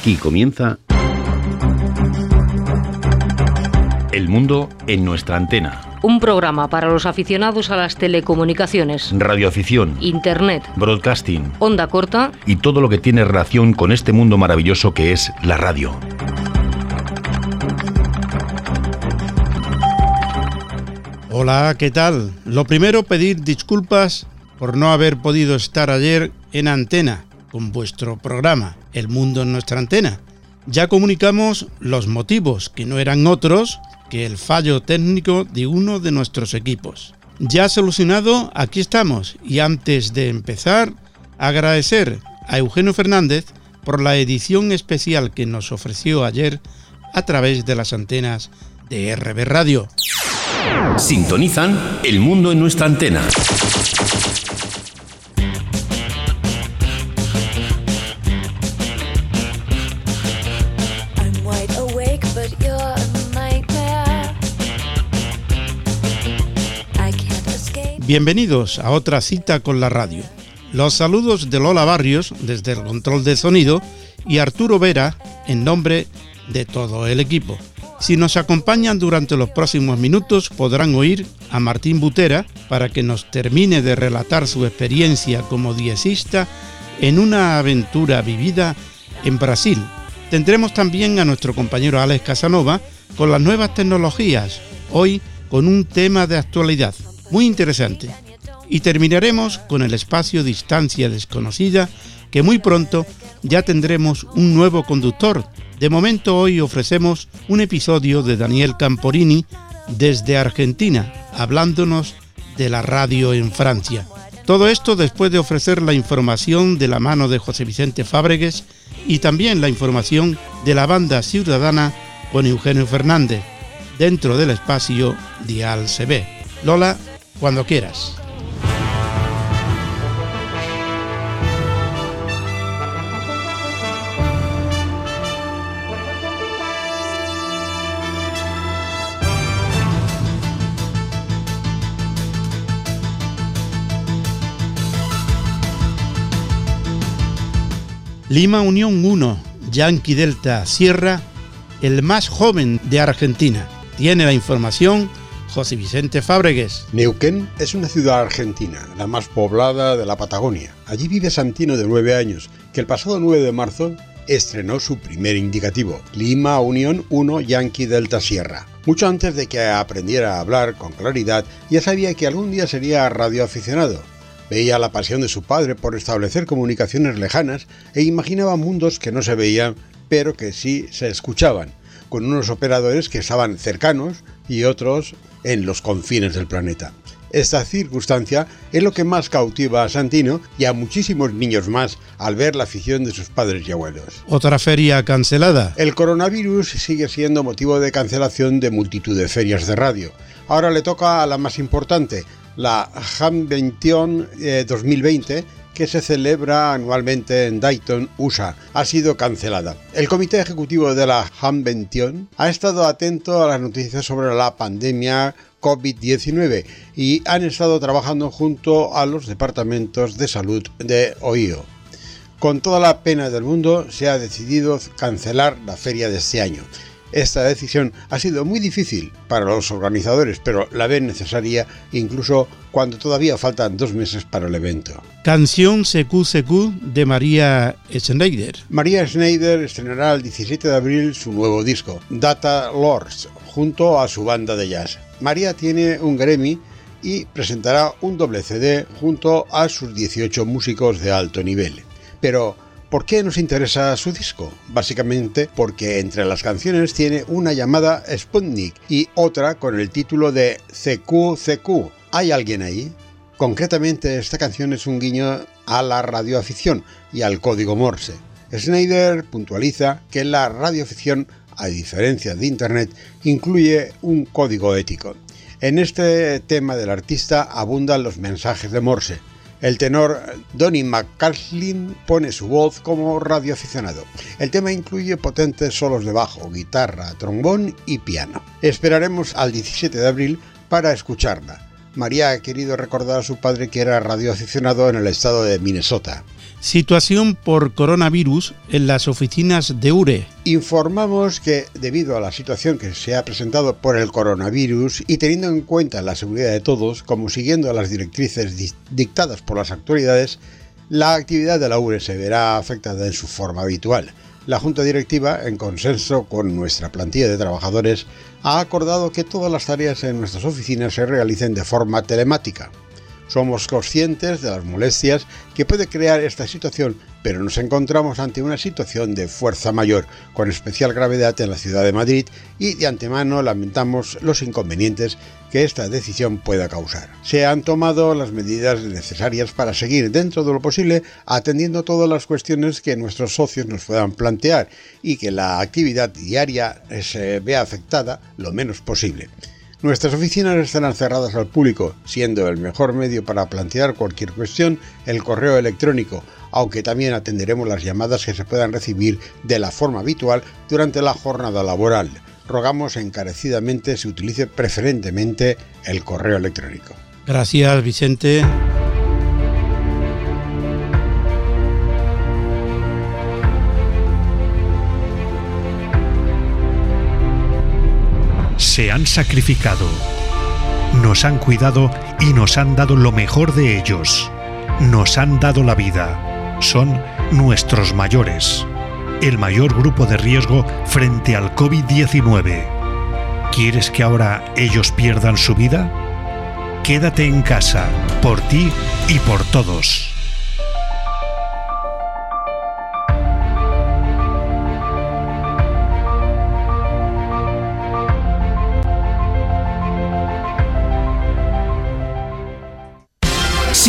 Aquí comienza El mundo en nuestra antena. Un programa para los aficionados a las telecomunicaciones, Radioafición, Internet, broadcasting onda corta y todo lo que tiene relación con este mundo maravilloso que es la radio. Hola, ¿qué tal? Lo primero, pedir disculpas por no haber podido estar ayer en antena con vuestro programa El Mundo en nuestra antena. Ya comunicamos los motivos, que no eran otros que el fallo técnico de uno de nuestros equipos. Ya solucionado, aquí estamos y antes de empezar, agradecer a Eugenio Fernández por la edición especial que nos ofreció ayer a través de las antenas de RB Radio. Sintonizan El mundo en nuestra antena. Bienvenidos a otra cita con la radio. Los saludos de Lola Barrios desde el control de sonido y Arturo Vera en nombre de todo el equipo. Si nos acompañan durante los próximos minutos podrán oír a Martín Butera para que nos termine de relatar su experiencia como diecista en una aventura vivida en Brasil. Tendremos también a nuestro compañero Alex Casanova con las nuevas tecnologías, hoy con un tema de actualidad muy interesante. Y terminaremos con el espacio Distancia Desconocida, que muy pronto ya tendremos un nuevo conductor. De momento hoy ofrecemos un episodio de Daniel Camporini desde Argentina, hablándonos de la radio en Francia. Todo esto después de ofrecer la información de la mano de José Vicente Fábregues y también la información de la banda ciudadana con Eugenio Fernández, dentro del espacio Dial CB. Lola, cuando quieras. Lima Unión 1, Yankee Delta Sierra, el más joven de Argentina. Tiene la información José Vicente Fábregues. Neuquén es una ciudad argentina, la más poblada de la Patagonia. Allí vive Santino de 9 años, que el pasado 9 de marzo estrenó su primer indicativo, Lima Unión 1 Yankee Delta Sierra. Mucho antes de que aprendiera a hablar con claridad, ya sabía que algún día sería radioaficionado. Veía la pasión de su padre por establecer comunicaciones lejanas e imaginaba mundos que no se veían, pero que sí se escuchaban, con unos operadores que estaban cercanos y otros en los confines del planeta. Esta circunstancia es lo que más cautiva a Santino y a muchísimos niños más al ver la afición de sus padres y abuelos. Otra feria cancelada. El coronavirus sigue siendo motivo de cancelación de multitud de ferias de radio. Ahora le toca a la más importante, la Hamvention eh, 2020, que se celebra anualmente en Dayton, USA, ha sido cancelada. El comité ejecutivo de la Hamvention ha estado atento a las noticias sobre la pandemia COVID-19 y han estado trabajando junto a los departamentos de salud de Ohio. Con toda la pena del mundo se ha decidido cancelar la feria de este año. Esta decisión ha sido muy difícil para los organizadores, pero la ven necesaria incluso cuando todavía faltan dos meses para el evento. Canción CQCQ de María Schneider. María Schneider estrenará el 17 de abril su nuevo disco, Data Lords, junto a su banda de jazz. María tiene un Grammy y presentará un doble CD junto a sus 18 músicos de alto nivel. Pero, ¿por qué nos interesa su disco? Básicamente porque entre las canciones tiene una llamada Sputnik y otra con el título de CQCQ. ¿Hay alguien ahí? Concretamente, esta canción es un guiño a la radioafición y al código Morse. Schneider puntualiza que la radioafición, a diferencia de Internet, incluye un código ético. En este tema del artista abundan los mensajes de Morse. El tenor Donny McCaslin pone su voz como radioaficionado. El tema incluye potentes solos de bajo, guitarra, trombón y piano. Esperaremos al 17 de abril para escucharla. María ha querido recordar a su padre que era radioaficionado en el estado de Minnesota. Situación por coronavirus en las oficinas de URE. Informamos que debido a la situación que se ha presentado por el coronavirus y teniendo en cuenta la seguridad de todos, como siguiendo las directrices dictadas por las autoridades, la actividad de la URE se verá afectada en su forma habitual. La Junta Directiva, en consenso con nuestra plantilla de trabajadores, ha acordado que todas las tareas en nuestras oficinas se realicen de forma telemática. Somos conscientes de las molestias que puede crear esta situación, pero nos encontramos ante una situación de fuerza mayor, con especial gravedad en la ciudad de Madrid y de antemano lamentamos los inconvenientes que esta decisión pueda causar. Se han tomado las medidas necesarias para seguir dentro de lo posible atendiendo todas las cuestiones que nuestros socios nos puedan plantear y que la actividad diaria se vea afectada lo menos posible. Nuestras oficinas estarán cerradas al público, siendo el mejor medio para plantear cualquier cuestión el correo electrónico, aunque también atenderemos las llamadas que se puedan recibir de la forma habitual durante la jornada laboral. Rogamos encarecidamente se utilice preferentemente el correo electrónico. Gracias, Vicente. Se han sacrificado, nos han cuidado y nos han dado lo mejor de ellos. Nos han dado la vida. Son nuestros mayores. El mayor grupo de riesgo frente al COVID-19. ¿Quieres que ahora ellos pierdan su vida? Quédate en casa, por ti y por todos.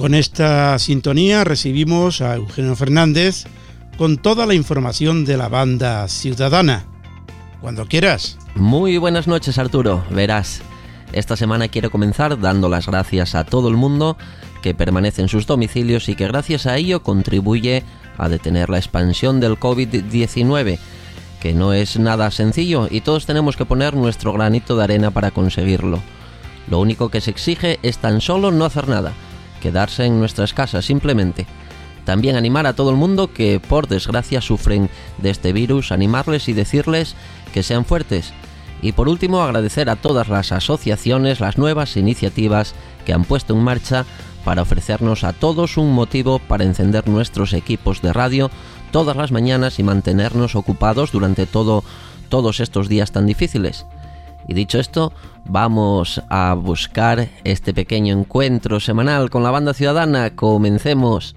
Con esta sintonía recibimos a Eugenio Fernández con toda la información de la banda ciudadana. Cuando quieras. Muy buenas noches Arturo, verás. Esta semana quiero comenzar dando las gracias a todo el mundo que permanece en sus domicilios y que gracias a ello contribuye a detener la expansión del COVID-19, que no es nada sencillo y todos tenemos que poner nuestro granito de arena para conseguirlo. Lo único que se exige es tan solo no hacer nada quedarse en nuestras casas simplemente. También animar a todo el mundo que por desgracia sufren de este virus, animarles y decirles que sean fuertes. Y por último agradecer a todas las asociaciones las nuevas iniciativas que han puesto en marcha para ofrecernos a todos un motivo para encender nuestros equipos de radio todas las mañanas y mantenernos ocupados durante todo, todos estos días tan difíciles. Y dicho esto, vamos a buscar este pequeño encuentro semanal con la banda ciudadana. Comencemos.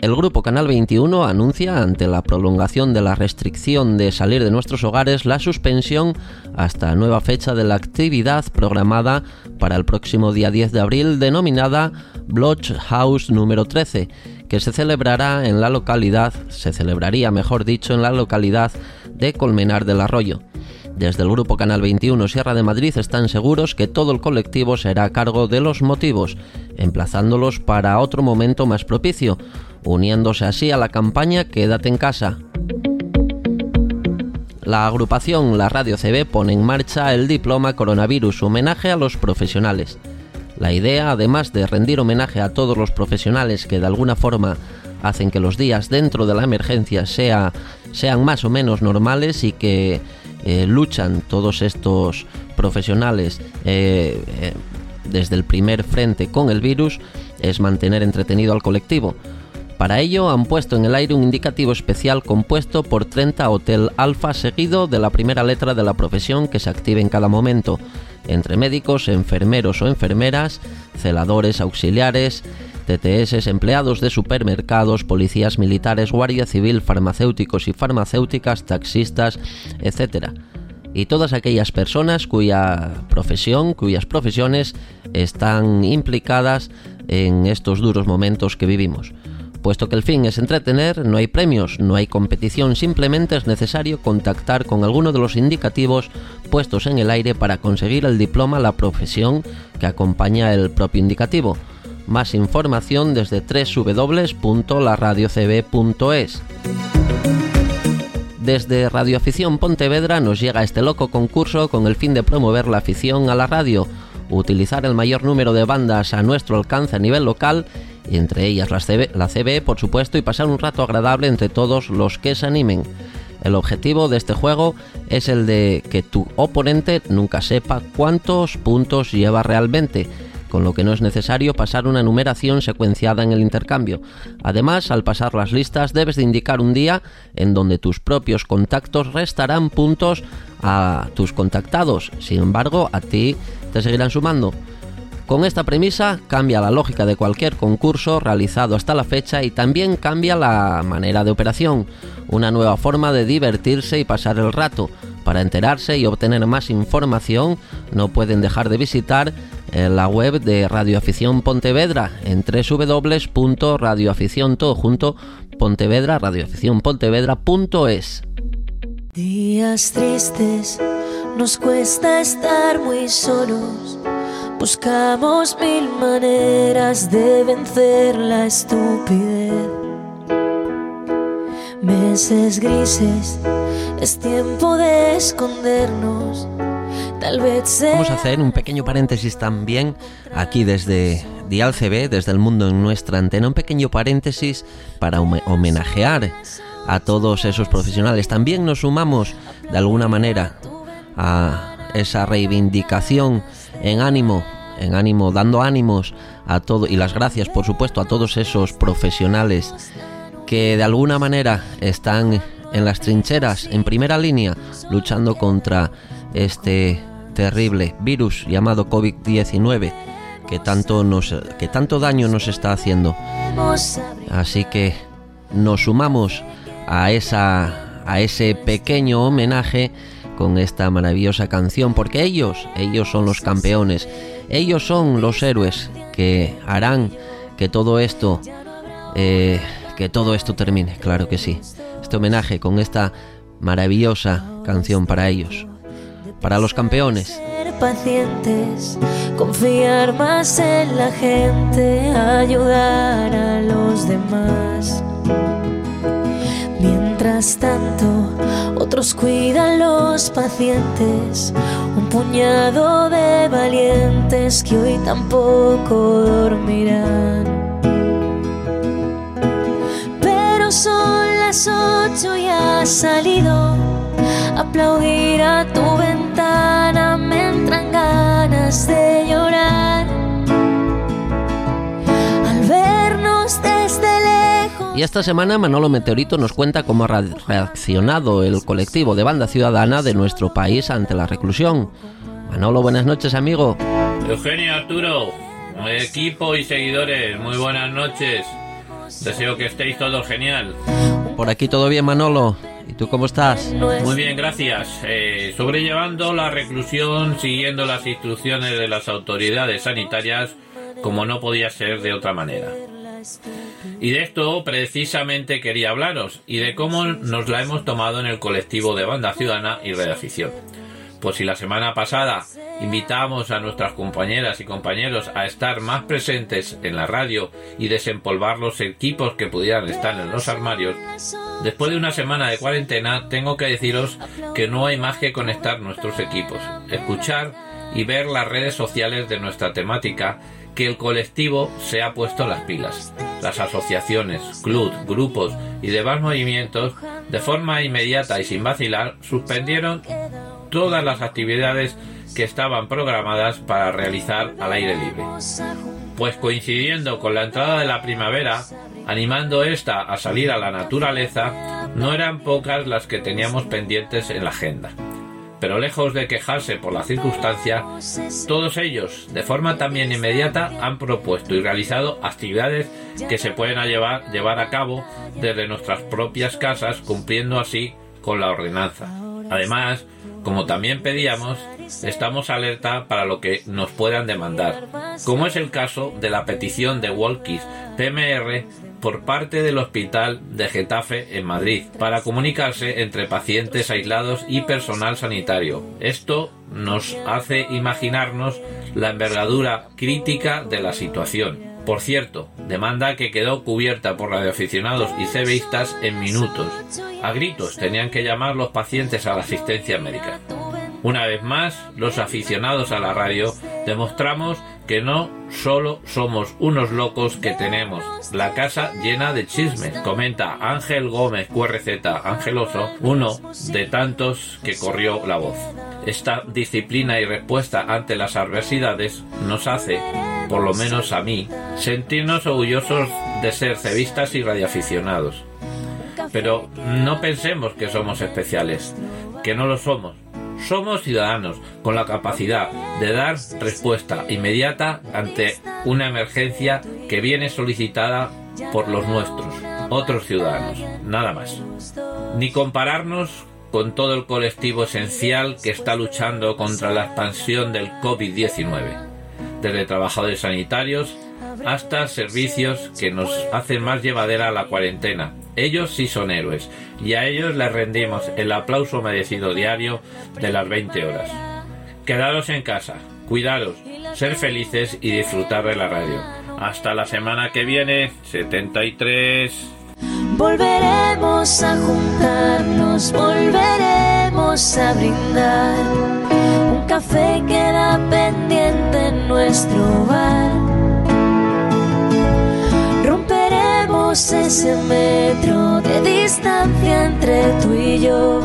El grupo Canal 21 anuncia, ante la prolongación de la restricción de salir de nuestros hogares, la suspensión hasta nueva fecha de la actividad programada para el próximo día 10 de abril denominada Bloch House número 13, que se celebrará en la localidad, se celebraría mejor dicho, en la localidad de Colmenar del Arroyo. Desde el Grupo Canal 21 Sierra de Madrid están seguros que todo el colectivo será a cargo de los motivos, emplazándolos para otro momento más propicio, uniéndose así a la campaña Quédate en casa. La agrupación La Radio CB pone en marcha el diploma Coronavirus homenaje a los profesionales. La idea, además de rendir homenaje a todos los profesionales que de alguna forma hacen que los días dentro de la emergencia sea, sean más o menos normales y que eh, luchan todos estos profesionales eh, eh, desde el primer frente con el virus, es mantener entretenido al colectivo. Para ello han puesto en el aire un indicativo especial compuesto por 30 Hotel Alfa seguido de la primera letra de la profesión que se active en cada momento, entre médicos, enfermeros o enfermeras, celadores, auxiliares, TTS, empleados de supermercados, policías militares, guardia civil, farmacéuticos y farmacéuticas, taxistas, etc. y todas aquellas personas cuya profesión, cuyas profesiones están implicadas en estos duros momentos que vivimos. Puesto que el fin es entretener, no hay premios, no hay competición, simplemente es necesario contactar con alguno de los indicativos puestos en el aire para conseguir el diploma, la profesión que acompaña el propio indicativo. Más información desde www.laradiocb.es. Desde Radio Afición Pontevedra nos llega este loco concurso con el fin de promover la afición a la radio, utilizar el mayor número de bandas a nuestro alcance a nivel local, entre ellas la CB, la por supuesto, y pasar un rato agradable entre todos los que se animen. El objetivo de este juego es el de que tu oponente nunca sepa cuántos puntos lleva realmente con lo que no es necesario pasar una numeración secuenciada en el intercambio. Además, al pasar las listas debes de indicar un día en donde tus propios contactos restarán puntos a tus contactados, sin embargo, a ti te seguirán sumando. Con esta premisa cambia la lógica de cualquier concurso realizado hasta la fecha y también cambia la manera de operación, una nueva forma de divertirse y pasar el rato. Para enterarse y obtener más información no pueden dejar de visitar en la web de Radio Afición Pontevedra en www.radioafición. Días tristes, nos cuesta estar muy solos. Buscamos mil maneras de vencer la estupidez. Meses grises, es tiempo de escondernos. Tal vez sea Vamos a hacer un pequeño paréntesis también aquí desde Dial CB, desde el mundo en nuestra antena, un pequeño paréntesis para home- homenajear a todos esos profesionales. También nos sumamos de alguna manera a esa reivindicación en ánimo, en ánimo, dando ánimos a todo y las gracias, por supuesto, a todos esos profesionales que de alguna manera están en las trincheras, en primera línea, luchando contra este terrible virus llamado COVID-19 que tanto nos que tanto daño nos está haciendo. Así que nos sumamos a esa a ese pequeño homenaje con esta maravillosa canción porque ellos ellos son los campeones, ellos son los héroes que harán que todo esto eh, que todo esto termine, claro que sí. Este homenaje con esta maravillosa canción para ellos, para los campeones. ser pacientes, confiar más en la gente, ayudar a los demás. Tanto, otros cuidan los pacientes, un puñado de valientes que hoy tampoco dormirán. Pero son las ocho y has salido. Aplaudir a tu ventana me entran ganas de llorar Y esta semana Manolo Meteorito nos cuenta cómo ha reaccionado el colectivo de banda ciudadana de nuestro país ante la reclusión. Manolo, buenas noches, amigo. Eugenio Arturo, equipo y seguidores, muy buenas noches. Deseo que estéis todos genial. Por aquí todo bien, Manolo. ¿Y tú cómo estás? Muy bien, gracias. Eh, sobrellevando la reclusión, siguiendo las instrucciones de las autoridades sanitarias, como no podía ser de otra manera. Y de esto precisamente quería hablaros, y de cómo nos la hemos tomado en el colectivo de banda ciudadana y redafición. Pues si la semana pasada invitamos a nuestras compañeras y compañeros a estar más presentes en la radio y desempolvar los equipos que pudieran estar en los armarios, después de una semana de cuarentena tengo que deciros que no hay más que conectar nuestros equipos, escuchar y ver las redes sociales de nuestra temática que el colectivo se ha puesto las pilas. Las asociaciones, clubs, grupos y demás movimientos, de forma inmediata y sin vacilar, suspendieron todas las actividades que estaban programadas para realizar al aire libre. Pues coincidiendo con la entrada de la primavera, animando esta a salir a la naturaleza, no eran pocas las que teníamos pendientes en la agenda. Pero lejos de quejarse por la circunstancia, todos ellos, de forma también inmediata, han propuesto y realizado actividades que se pueden llevar, llevar a cabo desde nuestras propias casas, cumpliendo así con la ordenanza. Además, como también pedíamos, estamos alerta para lo que nos puedan demandar, como es el caso de la petición de Walkies PMR por parte del Hospital de Getafe en Madrid para comunicarse entre pacientes aislados y personal sanitario. Esto nos hace imaginarnos la envergadura crítica de la situación. Por cierto, demanda que quedó cubierta por radioaficionados y cebeístas en minutos. A gritos tenían que llamar los pacientes a la asistencia médica. Una vez más, los aficionados a la radio demostramos que no solo somos unos locos que tenemos la casa llena de chismes, comenta Ángel Gómez QRZ Angeloso, uno de tantos que corrió la voz. Esta disciplina y respuesta ante las adversidades nos hace, por lo menos a mí, sentirnos orgullosos de ser cevistas y radioaficionados. Pero no pensemos que somos especiales, que no lo somos somos ciudadanos con la capacidad de dar respuesta inmediata ante una emergencia que viene solicitada por los nuestros, otros ciudadanos, nada más. Ni compararnos con todo el colectivo esencial que está luchando contra la expansión del COVID-19, desde trabajadores sanitarios hasta servicios que nos hacen más llevadera la cuarentena. Ellos sí son héroes y a ellos les rendimos el aplauso merecido diario de las 20 horas. Quedaros en casa, cuidaros, ser felices y disfrutar de la radio. Hasta la semana que viene, 73. Volveremos a juntarnos, volveremos a brindar. Un café queda pendiente en nuestro bar ese metro de distancia entre tú y yo.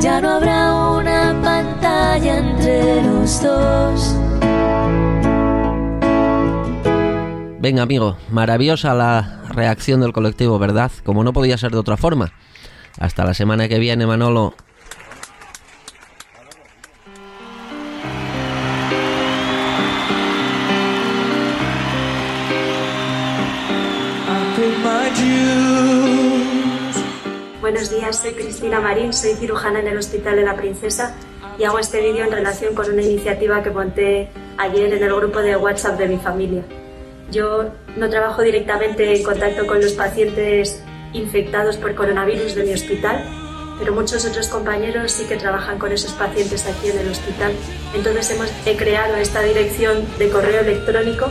Ya no habrá una pantalla entre los dos. Venga, amigo, maravillosa la reacción del colectivo, ¿verdad? Como no podía ser de otra forma. Hasta la semana que viene, Manolo. Buenos días, soy Cristina Marín, soy cirujana en el Hospital de la Princesa y hago este vídeo en relación con una iniciativa que monté ayer en el grupo de WhatsApp de mi familia. Yo no trabajo directamente en contacto con los pacientes infectados por coronavirus de mi hospital, pero muchos otros compañeros sí que trabajan con esos pacientes aquí en el hospital. Entonces hemos he creado esta dirección de correo electrónico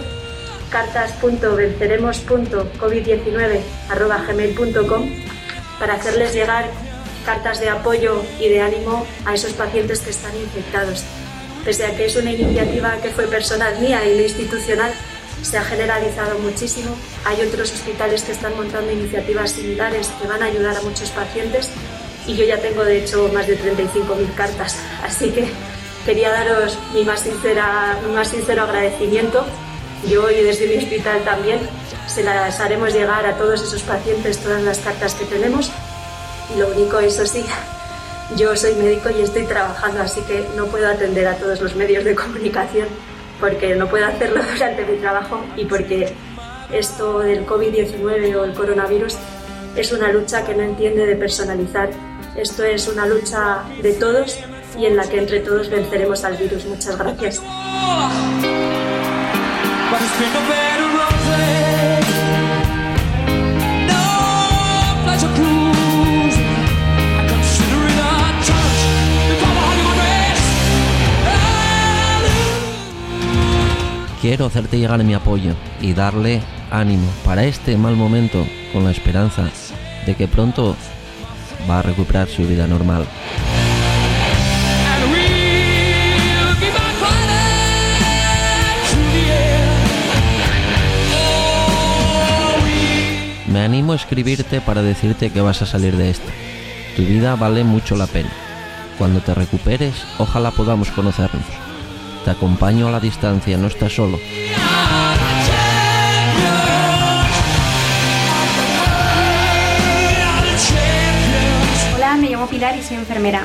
cartas.venceremos.covid19.gmail.com para hacerles llegar cartas de apoyo y de ánimo a esos pacientes que están infectados. Pese a que es una iniciativa que fue personal mía y no institucional, se ha generalizado muchísimo. Hay otros hospitales que están montando iniciativas similares que van a ayudar a muchos pacientes y yo ya tengo de hecho más de 35.000 cartas. Así que quería daros mi más, sincera, mi más sincero agradecimiento. Yo y desde mi hospital también se las haremos llegar a todos esos pacientes todas las cartas que tenemos. Y lo único, eso sí, yo soy médico y estoy trabajando, así que no puedo atender a todos los medios de comunicación porque no puedo hacerlo durante mi trabajo y porque esto del COVID-19 o el coronavirus es una lucha que no entiende de personalizar. Esto es una lucha de todos y en la que entre todos venceremos al virus. Muchas gracias. Quiero hacerte llegar mi apoyo y darle ánimo para este mal momento con la esperanza de que pronto va a recuperar su vida normal. Escribirte para decirte que vas a salir de esto. Tu vida vale mucho la pena. Cuando te recuperes, ojalá podamos conocernos. Te acompaño a la distancia, no estás solo. Hola, me llamo Pilar y soy enfermera.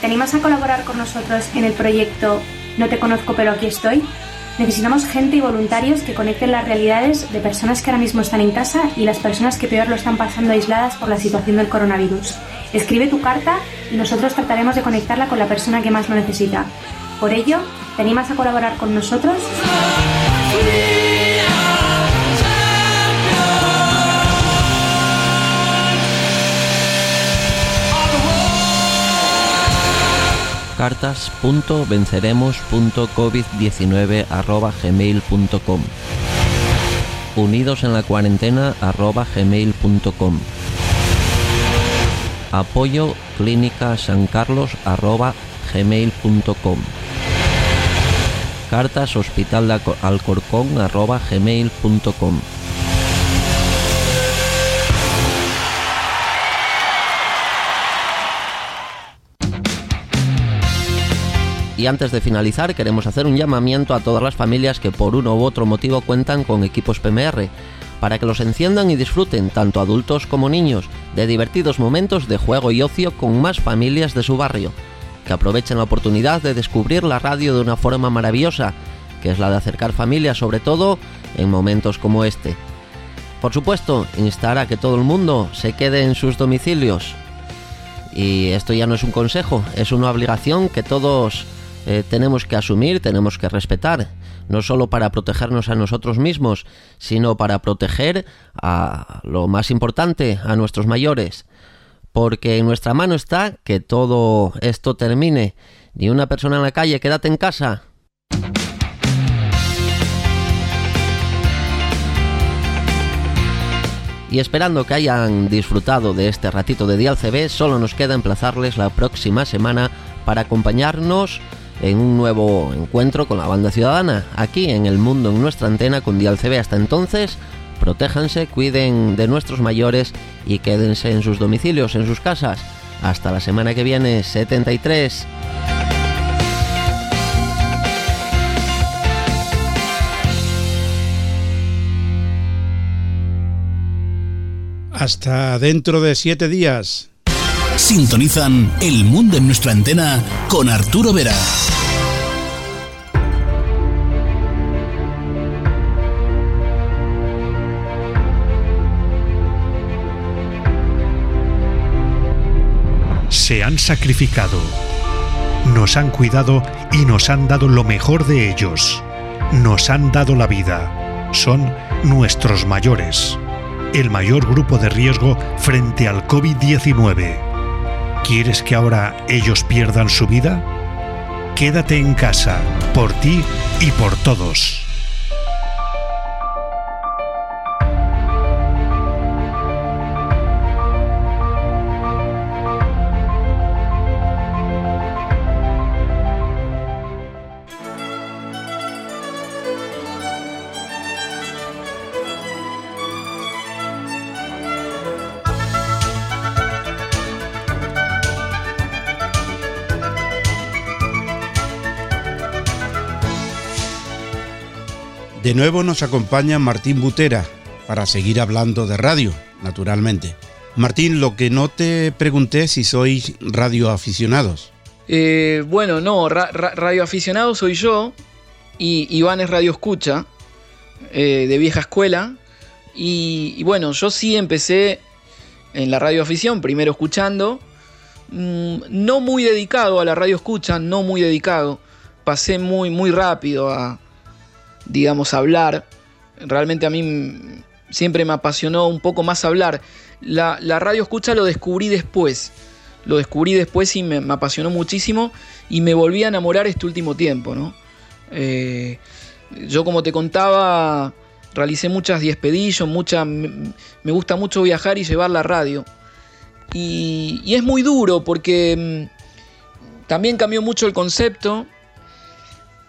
¿Te animas a colaborar con nosotros en el proyecto No te conozco pero aquí estoy? Necesitamos gente y voluntarios que conecten las realidades de personas que ahora mismo están en casa y las personas que peor lo están pasando aisladas por la situación del coronavirus. Escribe tu carta y nosotros trataremos de conectarla con la persona que más lo necesita. Por ello, ¿te animas a colaborar con nosotros? cartas.venceremos.covid19.gmail.com Unidos en la cuarentena arroba gmail.com Apoyo clínica San Carlos arroba gmail.com Cartas hospital de Alcorcón arroba gmail.com Y antes de finalizar, queremos hacer un llamamiento a todas las familias que por uno u otro motivo cuentan con equipos PMR, para que los enciendan y disfruten, tanto adultos como niños, de divertidos momentos de juego y ocio con más familias de su barrio, que aprovechen la oportunidad de descubrir la radio de una forma maravillosa, que es la de acercar familias sobre todo en momentos como este. Por supuesto, instar a que todo el mundo se quede en sus domicilios. Y esto ya no es un consejo, es una obligación que todos eh, tenemos que asumir, tenemos que respetar, no solo para protegernos a nosotros mismos, sino para proteger a lo más importante, a nuestros mayores. Porque en nuestra mano está que todo esto termine. Ni una persona en la calle, quédate en casa. Y esperando que hayan disfrutado de este ratito de Dial CB, solo nos queda emplazarles la próxima semana para acompañarnos en un nuevo encuentro con la banda ciudadana, aquí en el mundo, en nuestra antena con Dial CB. Hasta entonces, protéjanse, cuiden de nuestros mayores y quédense en sus domicilios, en sus casas. Hasta la semana que viene, 73. Hasta dentro de siete días. Sintonizan El Mundo en nuestra antena con Arturo Vera. Se han sacrificado, nos han cuidado y nos han dado lo mejor de ellos. Nos han dado la vida. Son nuestros mayores. El mayor grupo de riesgo frente al COVID-19. ¿Quieres que ahora ellos pierdan su vida? Quédate en casa, por ti y por todos. De nuevo nos acompaña Martín Butera para seguir hablando de radio, naturalmente. Martín, lo que no te pregunté si sois radioaficionados. Eh, bueno, no, radioaficionado soy yo y Iván es radio escucha eh, de vieja escuela. Y, bueno, yo sí empecé en la radioafición, primero escuchando, mm, no muy dedicado a la radio escucha, no muy dedicado. Pasé muy, muy rápido a, digamos, hablar. Realmente a mí siempre me apasionó un poco más hablar. La, radio escucha lo descubrí después. Lo descubrí después y me, apasionó muchísimo y me volví a enamorar este último tiempo, ¿no? Eh, yo como te contaba, realicé muchas diespedillas, mucha, me, gusta mucho viajar y llevar la radio. Y, y es muy duro porque mm, también cambió mucho el concepto.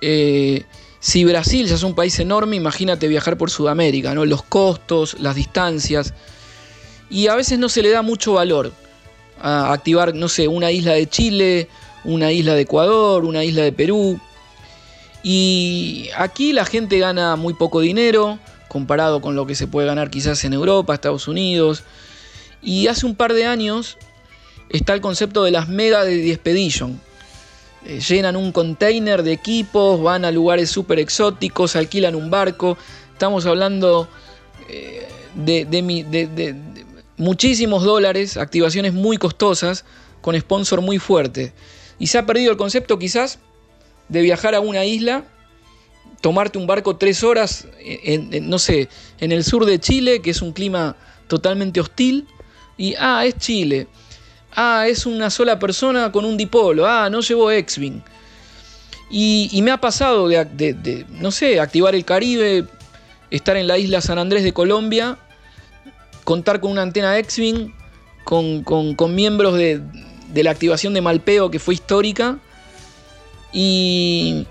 Eh, si Brasil ya es un país enorme, imagínate viajar por Sudamérica, ¿no? Los costos, las distancias. Y a veces no se le da mucho valor a activar, no sé, una isla de Chile, una isla de Ecuador, una isla de Perú. Y aquí la gente gana muy poco dinero comparado con lo que se puede ganar quizás en Europa, Estados Unidos. Y hace un par de años está el concepto de las mega de Expedition, llenan un container de equipos, van a lugares súper exóticos, alquilan un barco. Estamos hablando eh, de, muchísimos dólares, activaciones muy costosas, con sponsor muy fuerte. Y se ha perdido el concepto quizás de viajar a una isla, tomarte un barco tres horas, en, no sé, en el sur de Chile, que es un clima totalmente hostil, y, ah, es Chile, ah, es una sola persona con un dipolo, ah, no llevó X-Wing. Y, me ha pasado de, no sé, activar el Caribe, estar en la isla San Andrés de Colombia, contar con una antena X-Wing, con, miembros de, la activación de Malpeo que fue histórica y,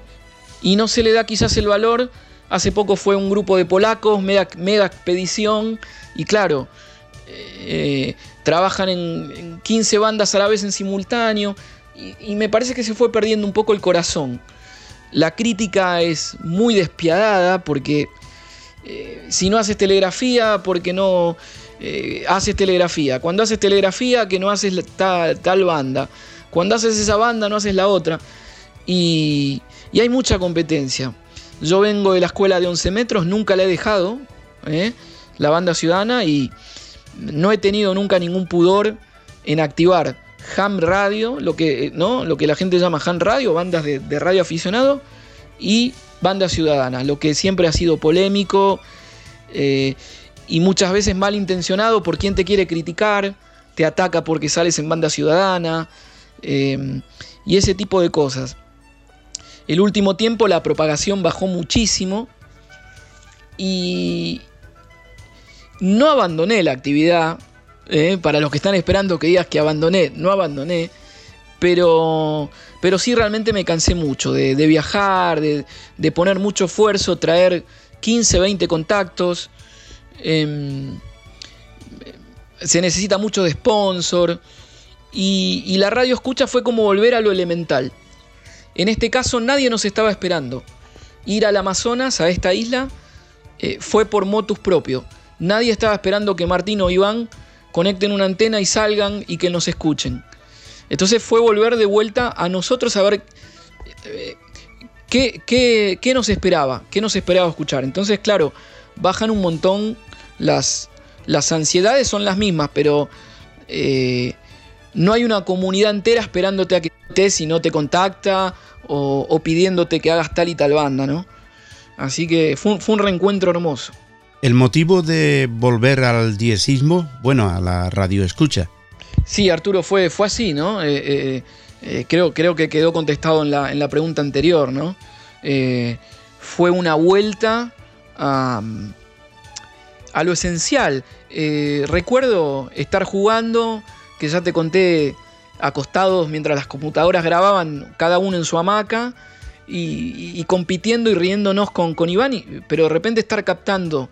y, no se le da quizás el valor. Hace poco fue un grupo de polacos, mega, mega expedición y claro, eh, trabajan en, 15 bandas a la vez en simultáneo y, me parece que se fue perdiendo un poco el corazón. La crítica es muy despiadada porque eh, si no haces telegrafía, porque no eh, haces telegrafía. Cuando haces telegrafía, que no haces tal, tal, banda. Cuando haces esa banda, no haces la otra. Y, hay mucha competencia. Yo vengo de la escuela de 11 metros, nunca la he dejado, ¿eh? la banda ciudadana, y no he tenido nunca ningún pudor en activar ham radio, lo que, ¿no? lo que la gente llama ham radio, bandas de, radio aficionado, y banda ciudadana, lo que siempre ha sido polémico. Eh, y muchas veces malintencionado por quien te quiere criticar, te ataca porque sales en banda ciudadana em, y ese tipo de cosas. El último tiempo la propagación bajó muchísimo y no abandoné la actividad. Eh, para los que están esperando que digas que abandoné, no abandoné. Pero, pero sí realmente me cansé mucho de, viajar, de, poner mucho esfuerzo, traer 15, 20 contactos. Em, se necesita mucho de sponsor. Y, la radio escucha fue como volver a lo elemental. En este caso nadie nos estaba esperando. Ir al Amazonas, a esta isla, eh, fue por motus propio. Nadie estaba esperando que Martín o Iván conecten una antena y salgan y que nos escuchen. Entonces fue volver de vuelta a nosotros a ver eh, qué, qué, nos esperaba, qué nos esperaba escuchar. Entonces, claro, bajan un montón las, las ansiedades son las mismas, pero eh, no hay una comunidad entera esperándote a que te si no te contacta o, pidiéndote que hagas tal y tal banda, ¿no? Así que fue, un reencuentro hermoso. El motivo de volver al diezismo, bueno, a la radio escucha. Sí, Arturo, fue, fue así, ¿no? Eh, eh, creo, creo que quedó contestado en la, en la pregunta anterior, ¿no? fue una vuelta a, a lo esencial. Eh, recuerdo estar jugando, que ya te conté, acostados mientras las computadoras grababan, cada uno en su hamaca, y, compitiendo y riéndonos con, con Iván, pero de repente estar captando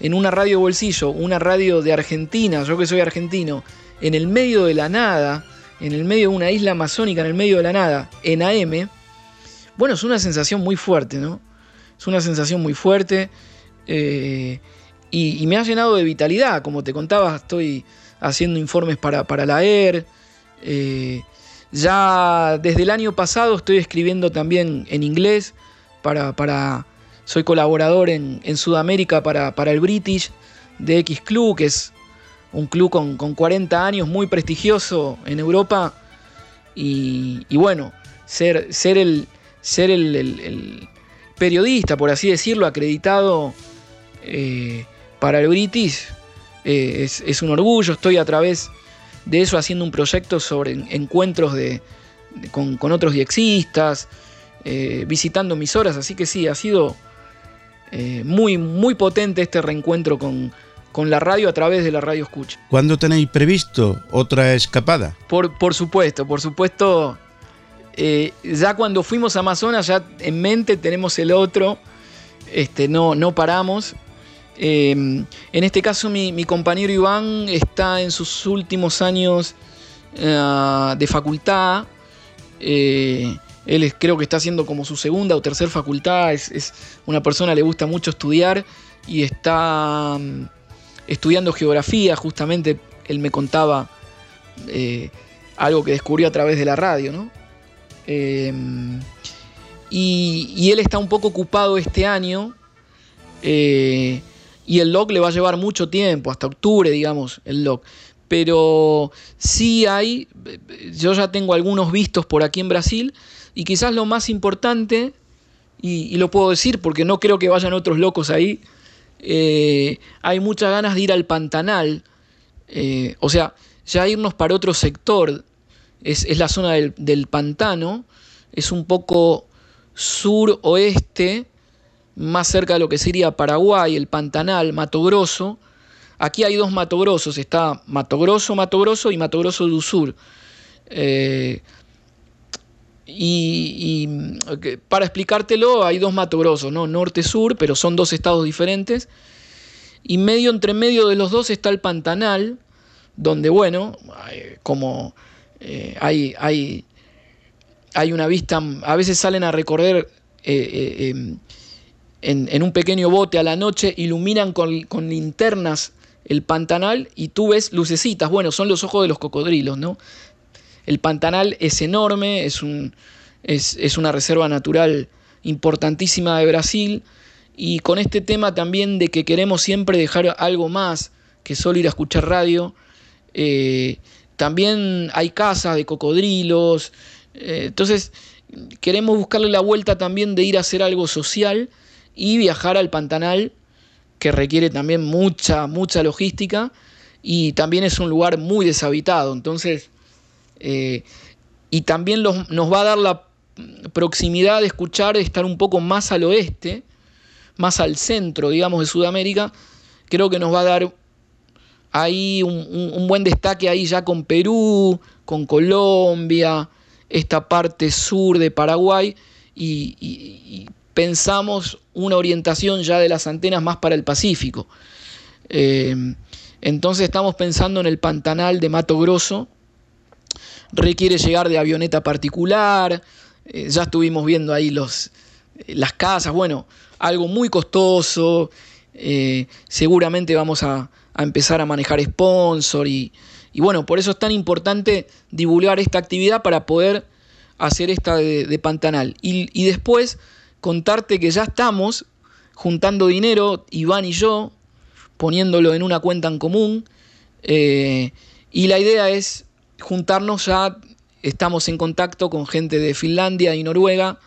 en una radio bolsillo, una radio de Argentina, yo que soy argentino, en el medio de la nada, en el medio de una isla amazónica, en el medio de la nada, en AM, bueno, es una sensación muy fuerte, ¿no? Es una sensación muy fuerte. Eh, y, me ha llenado de vitalidad. Como te contaba, estoy haciendo informes para, para la ER. Ya desde el año pasado estoy escribiendo también en inglés. Para soy colaborador en, Sudamérica para, el British de X Club, que es un club con, 40 años, muy prestigioso en Europa. Y, bueno, ser, el, periodista, por así decirlo, acreditado eh, para el British eh, es, un orgullo. Estoy a través de eso haciendo un proyecto sobre encuentros de, con, otros diexistas, eh, visitando emisoras. Así que sí, ha sido eh, muy, muy potente este reencuentro con, con, la radio a través de la radio escucha. ¿Cuándo tenéis previsto otra escapada? Por, por supuesto, por supuesto. ya cuando fuimos a Amazonas, ya en mente tenemos el otro. Este, no, no paramos. Em, en este caso mi, compañero Iván está en sus últimos años eh, de facultad. Eh, él creo que está haciendo como su segunda o tercera facultad. Es, una persona le gusta mucho estudiar y está mm, estudiando geografía. Justamente él me contaba eh, algo que descubrió a través de la radio. Em, y, él está un poco ocupado este año. Eh, y el log le va a llevar mucho tiempo, hasta octubre, digamos, el log. Pero sí hay, yo ya tengo algunos vistos por aquí en Brasil, y quizás lo más importante, y, lo puedo decir porque no creo que vayan otros locos ahí, eh, hay muchas ganas de ir al Pantanal, eh, o sea, ya irnos para otro sector, es, la zona del, del, pantano, es un poco sur-oeste, más cerca de lo que sería Paraguay, el Pantanal, Mato Grosso. Aquí hay dos Mato Grossos, está Mato Grosso, Mato Grosso y Mato Grosso del Sur. Eh, y, para explicártelo, hay dos Mato Grossos, ¿no? norte-sur, pero son dos estados diferentes. Y medio entre medio de los dos está el Pantanal, donde, bueno, como eh, hay, hay, hay, una vista, a veces salen a recorrer eh, em, en, un pequeño bote a la noche, iluminan con, linternas el pantanal y tú ves lucecitas. Bueno, son los ojos de los cocodrilos, ¿no? El pantanal es enorme, es, un, es, una reserva natural importantísima de Brasil y con este tema también de que queremos siempre dejar algo más que solo ir a escuchar radio, eh, también hay casas de cocodrilos, eh, entonces queremos buscarle la vuelta también de ir a hacer algo social y viajar al Pantanal, que requiere también mucha, mucha logística y también es un lugar muy deshabitado. Entonces, eh, y también nos va a dar la proximidad de escuchar, estar un poco más al oeste, más al centro, digamos, de Sudamérica, creo que nos va a dar ahí un, buen destaque ahí ya con Perú, con Colombia, esta parte sur de Paraguay y pensamos una orientación ya de las antenas más para el Pacífico. Eh, entonces estamos pensando en el Pantanal de Mato Grosso. Requiere llegar de avioneta particular. Eh, ya estuvimos viendo ahí los, las casas. Bueno, algo muy costoso. Eh, seguramente vamos a, empezar a manejar sponsor. Y, bueno, por eso es tan importante divulgar esta actividad para poder hacer esta de, Pantanal. Y, y después contarte que ya estamos juntando dinero, Iván y yo, poniéndolo en una cuenta en común. Eh, y la idea es juntarnos ya, estamos en contacto con gente de Finlandia y Noruega.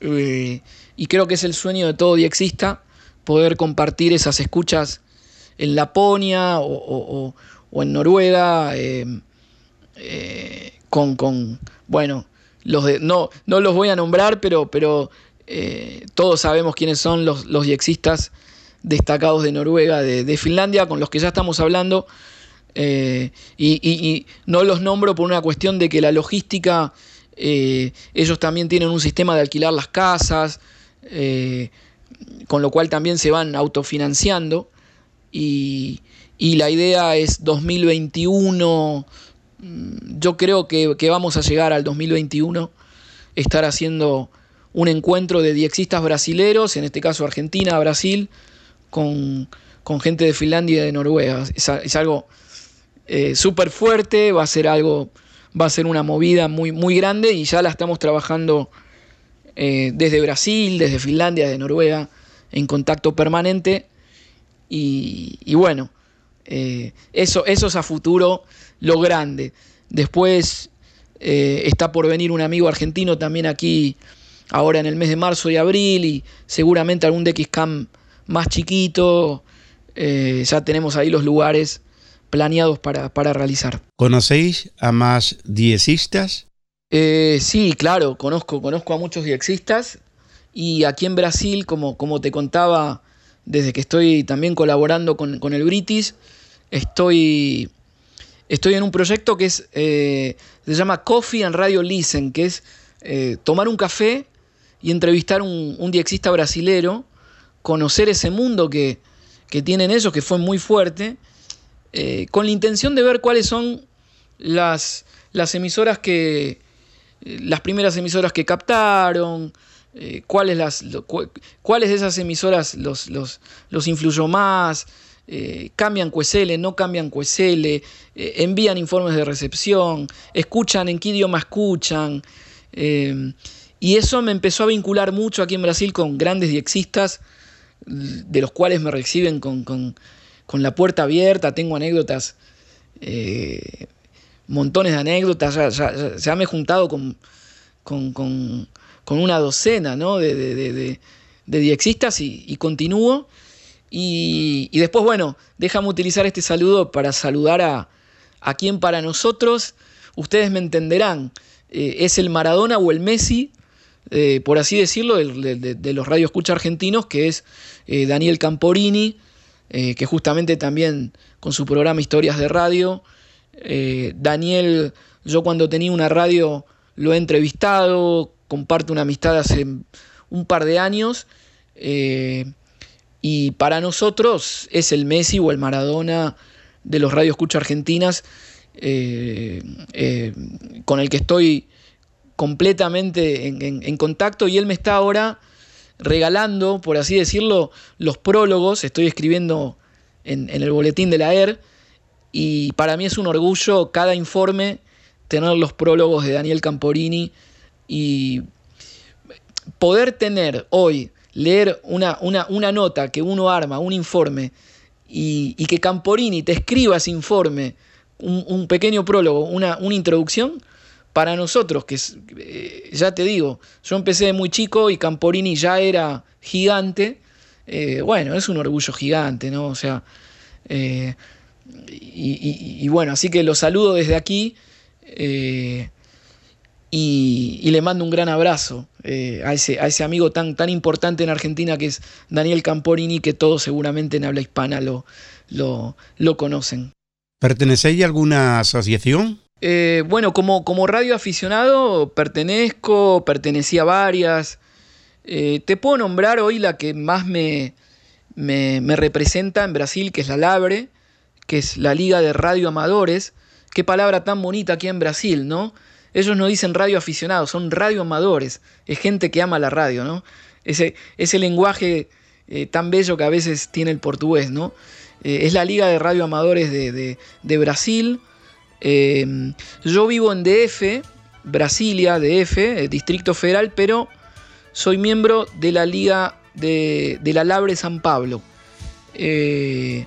Eh, y creo que es el sueño de todo diexista poder compartir esas escuchas en Laponia o, en Noruega eh, con, con, bueno, los de, no, no los voy a nombrar, pero, pero eh, todos sabemos quiénes son los, los diexistas destacados de Noruega, de, Finlandia, con los que ya estamos hablando. Eh, y, no los nombro por una cuestión de que la logística, eh, ellos también tienen un sistema de alquilar las casas, con lo cual también se van autofinanciando. Y, la idea es 2021, mm, yo creo que, que vamos a llegar al 2021, estar haciendo un encuentro de diexistas brasileros, en este caso Argentina, Brasil, con, gente de Finlandia y de Noruega. Es, algo eh, súper fuerte, va a ser algo, va a ser una movida muy, muy grande y ya la estamos trabajando eh, desde Brasil, desde Finlandia, desde Noruega, en contacto permanente. Y, bueno, eh, eso, eso es a futuro lo grande. Después está por venir un amigo argentino también aquí ahora en el mes de marzo y abril y seguramente algún DXCAM más chiquito. Eh, ya tenemos ahí los lugares planeados para, realizar. ¿Conocéis a más diexistas? Eh, sí, claro, conozco, conozco a muchos diexistas y aquí en Brasil, como, como te contaba, desde que estoy también colaborando con, el British, estoy, estoy en un proyecto que es, eh, se llama Coffee and Radio Listen, que es tomar un café y entrevistar un, un diexista brasilero, conocer ese mundo que, tienen ellos, que fue muy fuerte, eh, con la intención de ver cuáles son las, las emisoras que, las primeras emisoras que captaron, eh, cuáles, las, cuáles de esas emisoras los, los, influyó más, eh, cambian QSL, no cambian QSL, envían informes de recepción, escuchan en qué idioma escuchan, Eh, y eso me empezó a vincular mucho aquí en Brasil con grandes diexistas, de los cuales me reciben con, la puerta abierta. Tengo anécdotas, eh, montones de anécdotas. Ya, me he juntado con, con, una docena de, de, diexistas y, continúo. Y, después, bueno, déjame utilizar este saludo para saludar a, a quien para nosotros, ustedes me entenderán, eh, es el Maradona o el Messi eh, por así decirlo, de, los radio escucha argentinos, que es Daniel Camporini, eh, que justamente también con su programa Historias de Radio. Daniel, yo cuando tenía una radio lo he entrevistado, comparto una amistad hace un par de años. y para nosotros es el Messi o el Maradona de los radio escucha argentinas, con el que estoy completamente en, contacto y él me está ahora regalando, por así decirlo, los prólogos. Estoy escribiendo en, el boletín de la ER y para mí es un orgullo cada informe tener los prólogos de Daniel Camporini y poder tener hoy, leer una, una, nota que uno arma, un informe, y, que Camporini te escriba ese informe, un, pequeño prólogo, una, una introducción, para nosotros, que eh, ya te digo, yo empecé muy chico y Camporini ya era gigante, eh, bueno, es un orgullo gigante, ¿no? O sea, eh, y, bueno, así que lo saludo desde aquí y, le mando un gran abrazo a, ese, amigo tan, tan importante en Argentina que es Daniel Camporini, que todos seguramente en habla hispana lo, lo, lo conocen. ¿Pertenecéis a alguna asociación? Eh, bueno, como, como radio aficionado pertenezco, pertenecía a varias. Eh, te puedo nombrar hoy la que más me, me, representa en Brasil, que es la Labre, que es la Liga de Radio Amadores. Qué palabra tan bonita aquí en Brasil, ¿no? Ellos no dicen radio aficionado, son radio amadores. Es gente que ama la radio, ¿no? Ese, ese lenguaje eh, tan bello que a veces tiene el portugués, ¿no? es la Liga de Radio Amadores de, de Brasil. Em, yo vivo en DF, Brasilia, DF, eh, Distrito Federal, pero soy miembro de la Liga de, la Labre San Pablo. Eh,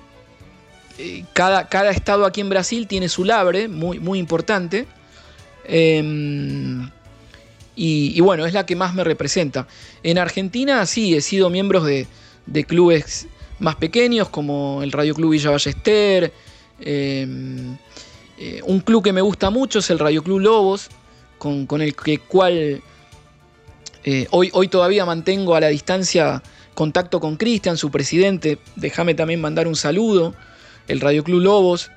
eh, cada, estado aquí en Brasil tiene su Labre, muy, muy importante. Em, y, bueno, es la que más me representa. En Argentina sí, he sido miembro de, clubes más pequeños como el Radio Club Villa Ballester. Em, eh, un club que me gusta mucho es el Radio Club Lobos, con, el que cual eh, hoy, hoy todavía mantengo a la distancia contacto con Cristian, su presidente. Déjame también mandar un saludo. El Radio Club Lobos.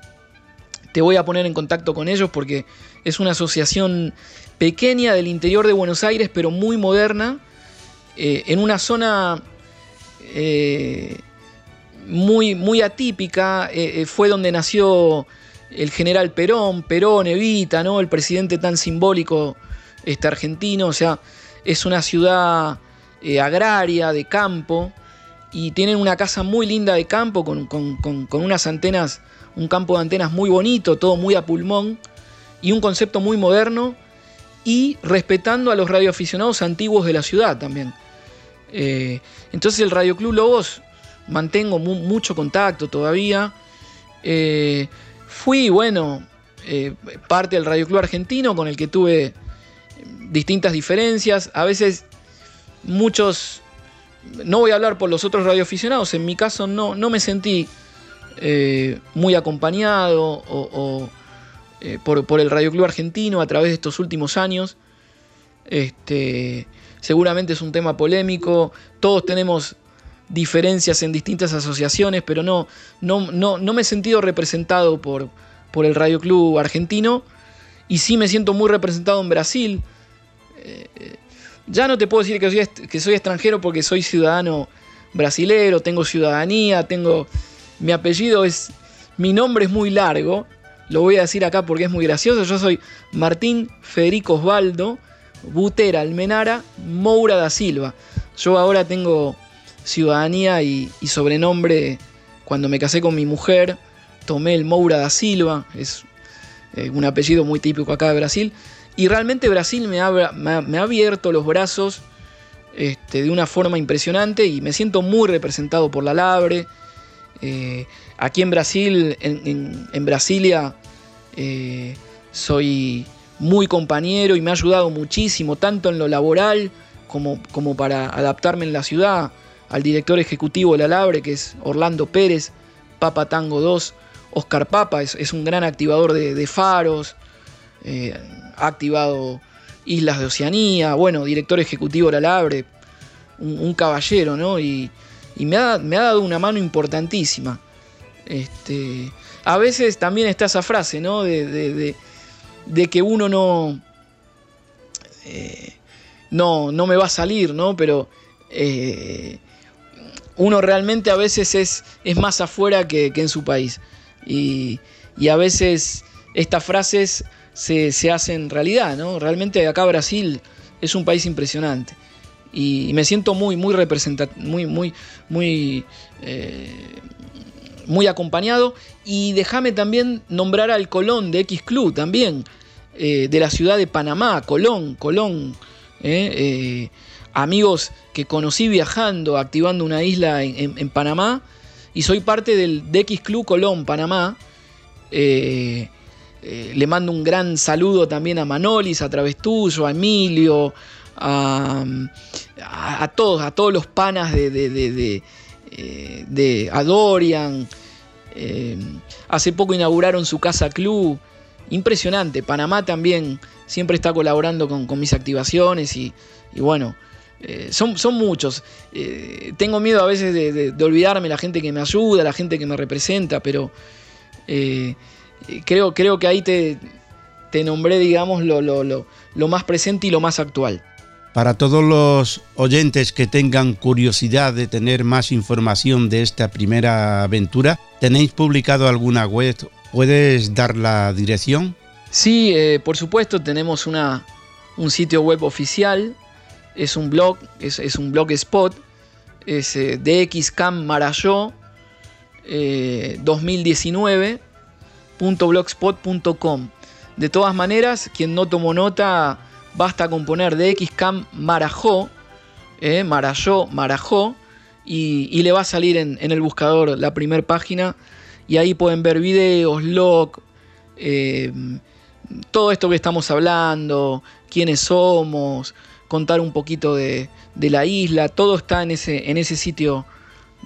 Te voy a poner en contacto con ellos porque es una asociación pequeña del interior de Buenos Aires, pero muy moderna, eh, en una zona muy, muy atípica. fue donde nació el general Perón, Perón, Evita, ¿no? El presidente tan simbólico este, argentino, o sea, es una ciudad eh, agraria, de campo, y tienen una casa muy linda de campo con, unas antenas, un campo de antenas muy bonito, todo muy a pulmón, y un concepto muy moderno, y respetando a los radioaficionados antiguos de la ciudad también. Eh, entonces el Radio Club Lobos mantengo mucho contacto todavía. Eh, Fui, bueno, eh, parte del Radio Club Argentino con el que tuve distintas diferencias. A veces muchos, no voy a hablar por los otros radioaficionados, en mi caso no, no me sentí eh, muy acompañado o, eh, por, el Radio Club Argentino a través de estos últimos años. Este, seguramente es un tema polémico, todos tenemos diferencias en distintas asociaciones, pero no, no, no, no me he sentido representado por, por el Radio Club argentino y sí me siento muy representado en Brasil. Eh, ya no te puedo decir que soy, que soy extranjero porque soy ciudadano brasilero, tengo ciudadanía, tengo... Mi apellido es... Mi nombre es muy largo, lo voy a decir acá porque es muy gracioso. Yo soy Martín Federico Osvaldo Butera Almenara Moura da Silva. Yo ahora tengo ciudadanía y, sobrenombre cuando me casé con mi mujer. Tomé el Moura da Silva, es eh, un apellido muy típico acá de Brasil. y realmente Brasil me ha, abierto los brazos este, de una forma impresionante y me siento muy representado por la Labre. Eh, aquí en Brasil, en, Brasilia, eh, soy muy compañero y me ha ayudado muchísimo, tanto en lo laboral como para adaptarme en la ciudad, al director ejecutivo de la Labre, que es Orlando Pérez, Papa Tango 2, Oscar Papa, es, un gran activador de, faros, eh, ha activado Islas de Oceanía, bueno, director ejecutivo de la Labre, un, caballero, ¿no? Y, me, ha, dado una mano importantísima. Este, a veces también está esa frase, ¿no? De, que uno no, eh, no, no me va a salir, ¿no? Pero eh, uno realmente a veces es, es más afuera que, en su país. Y, a veces estas frases se, hacen realidad, ¿no? Realmente acá Brasil es un país impresionante. Y, me siento muy, muy representativo, muy, muy, muy, eh, muy acompañado. Y déjame también nombrar al Colón de X Club también, eh, de la ciudad de Panamá, Colón, Colón. Eh, amigos que conocí viajando, activando una isla en, Panamá, y soy parte del DX Club Colón, Panamá. Eh, eh, le mando un gran saludo también a Manolis, a través tuyo, a Emilio, a, todos, a todos los panas de, de, eh, hace poco inauguraron su casa club. Impresionante. Panamá también siempre está colaborando con, mis activaciones y bueno, eh, son, son, muchos. Eh, tengo miedo a veces de, olvidarme la gente que me ayuda, la gente que me representa, pero eh, creo, creo que ahí te, te nombré, digamos, lo, lo, lo, más presente y lo más actual. Para todos los oyentes que tengan curiosidad de tener más información de esta primera aventura, ¿tenéis publicado alguna web? ¿Puedes dar la dirección? Sí, por supuesto, tenemos una, un sitio web oficial es un blog, es, un blog spot, es eh, DXCAM Marayó 2019.blogspot.com. De todas maneras, quien no tomó nota, basta con poner DXCAM Marajó, eh, Marayó, Marajó, y, le va a salir en, el buscador la primera página, y ahí pueden ver videos, log, eh, todo esto que estamos hablando, quiénes somos, contar un poquito de, la isla, todo está en ese, en ese sitio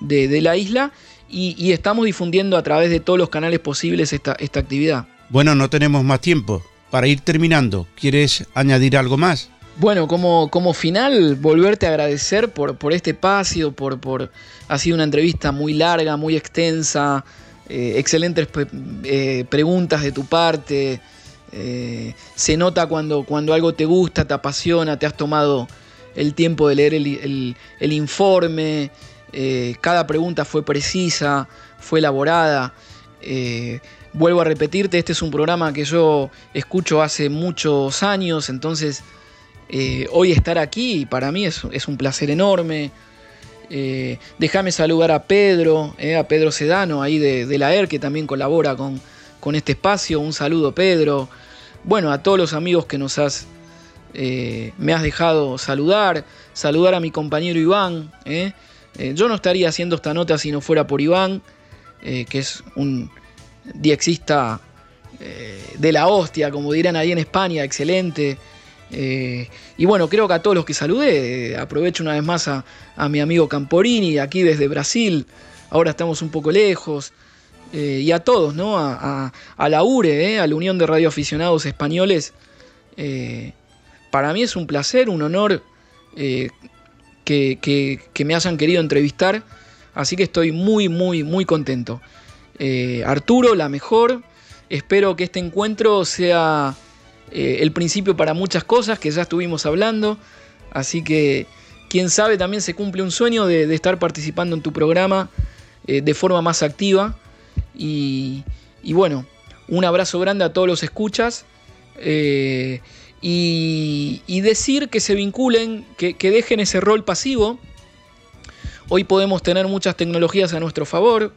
de, la isla y, estamos difundiendo a través de todos los canales posibles esta, esta actividad. Bueno, no tenemos más tiempo. Para ir terminando, ¿quieres añadir algo más? Bueno, como, como final, volverte a agradecer por, por este espacio, por, por, ha sido una entrevista muy larga, muy extensa, eh, excelentes eh, preguntas de tu parte, eh, se nota cuando, cuando algo te gusta, te apasiona, te has tomado el tiempo de leer el, informe, eh, cada pregunta fue precisa, fue elaborada. Eh, vuelvo a repetirte, este es un programa que yo escucho hace muchos años, entonces hoy estar aquí para mí es, un placer enorme. déjame saludar a Pedro, a Pedro Sedano, ahí de, la ER, que también colabora con, con este espacio. Un saludo, Pedro bueno, a todos los amigos que nos has, eh, me has dejado saludar, saludar a mi compañero Iván. ¿eh? Eh, yo no estaría haciendo esta nota si no fuera por Iván, que es un diexista de la hostia, como dirán ahí en España, excelente. y bueno, creo que a todos los que saludé, aprovecho una vez más a, mi amigo Camporini, aquí desde Brasil, ahora estamos un poco lejos. Eh, y a todos, ¿no? A, la URE, ¿eh? a la Unión de Radioaficionados Españoles. Eh, para mí es un placer, un honor que, me hayan querido entrevistar, así que estoy muy, muy, muy contento. Arturo, la mejor, espero que este encuentro sea el principio para muchas cosas que ya estuvimos hablando, así que quién sabe también se cumple un sueño de estar participando en tu programa de forma más activa. Y, bueno, un abrazo grande a todos los escuchas. Eh, y, decir que se vinculen, que, dejen ese rol pasivo. Hoy podemos tener muchas tecnologías a nuestro favor.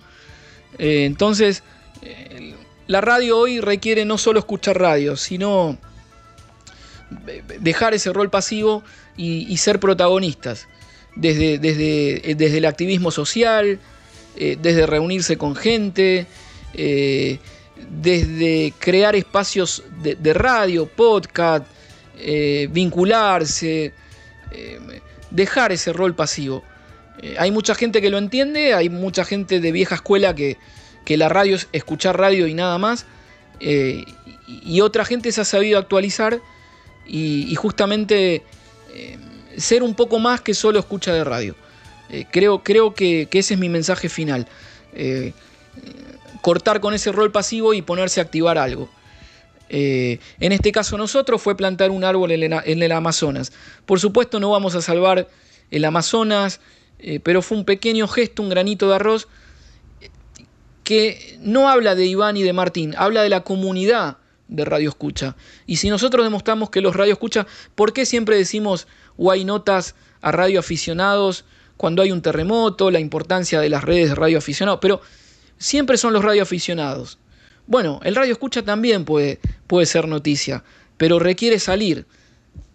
Eh, entonces, eh, la radio hoy requiere no solo escuchar radio, sino dejar ese rol pasivo y, ser protagonistas, desde, desde, desde, el activismo social, desde reunirse con gente, desde crear espacios de, radio, podcast, vincularse, dejar ese rol pasivo. Eh, hay mucha gente que lo entiende, hay mucha gente de vieja escuela que, la radio es escuchar radio y nada más. Eh, y, otra gente se ha sabido actualizar y, justamente eh, ser un poco más que solo escucha de radio. Creo, creo que, ese es mi mensaje final. cortar con ese rol pasivo y ponerse a activar algo. en este caso nosotros fue plantar un árbol en el Amazonas. Por supuesto no vamos a salvar el Amazonas, eh, pero fue un pequeño gesto, un granito de arroz, que no habla de Iván y de Martín, habla de la comunidad de Radio Escucha. Y si nosotros demostramos que los Radio Escucha, ¿por qué siempre decimos o hay notas a radio aficionados cuando hay un terremoto, la importancia de las redes de radio aficionados? Pero siempre son los radio aficionados. Bueno, el radio escucha también puede, puede ser noticia, pero requiere salir.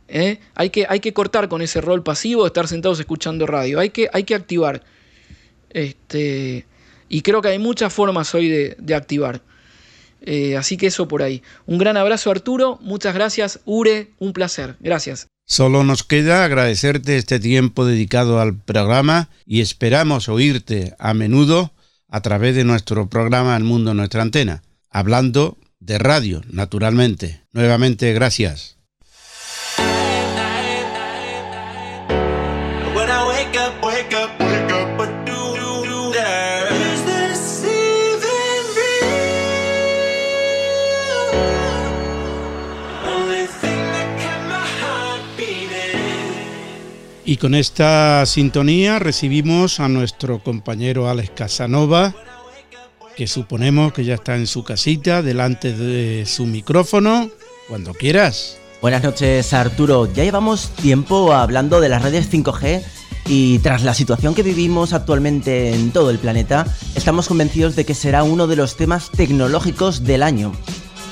¿eh? Hay, que, hay que cortar con ese rol pasivo de estar sentados escuchando radio. Hay que, hay que activar. Este, y creo que hay muchas formas hoy de, activar. Eh, así que eso por ahí. Un gran abrazo Arturo, muchas gracias Ure, un placer. Gracias. Solo nos queda agradecerte este tiempo dedicado al programa y esperamos oírte a menudo a través de nuestro programa El Mundo Nuestra Antena, hablando de radio, naturalmente. Nuevamente, gracias. Y con esta sintonía recibimos a nuestro compañero Alex Casanova, que suponemos que ya está en su casita, delante de su micrófono, cuando quieras. Buenas noches Arturo, ya llevamos tiempo hablando de las redes 5G y tras la situación que vivimos actualmente en todo el planeta, estamos convencidos de que será uno de los temas tecnológicos del año.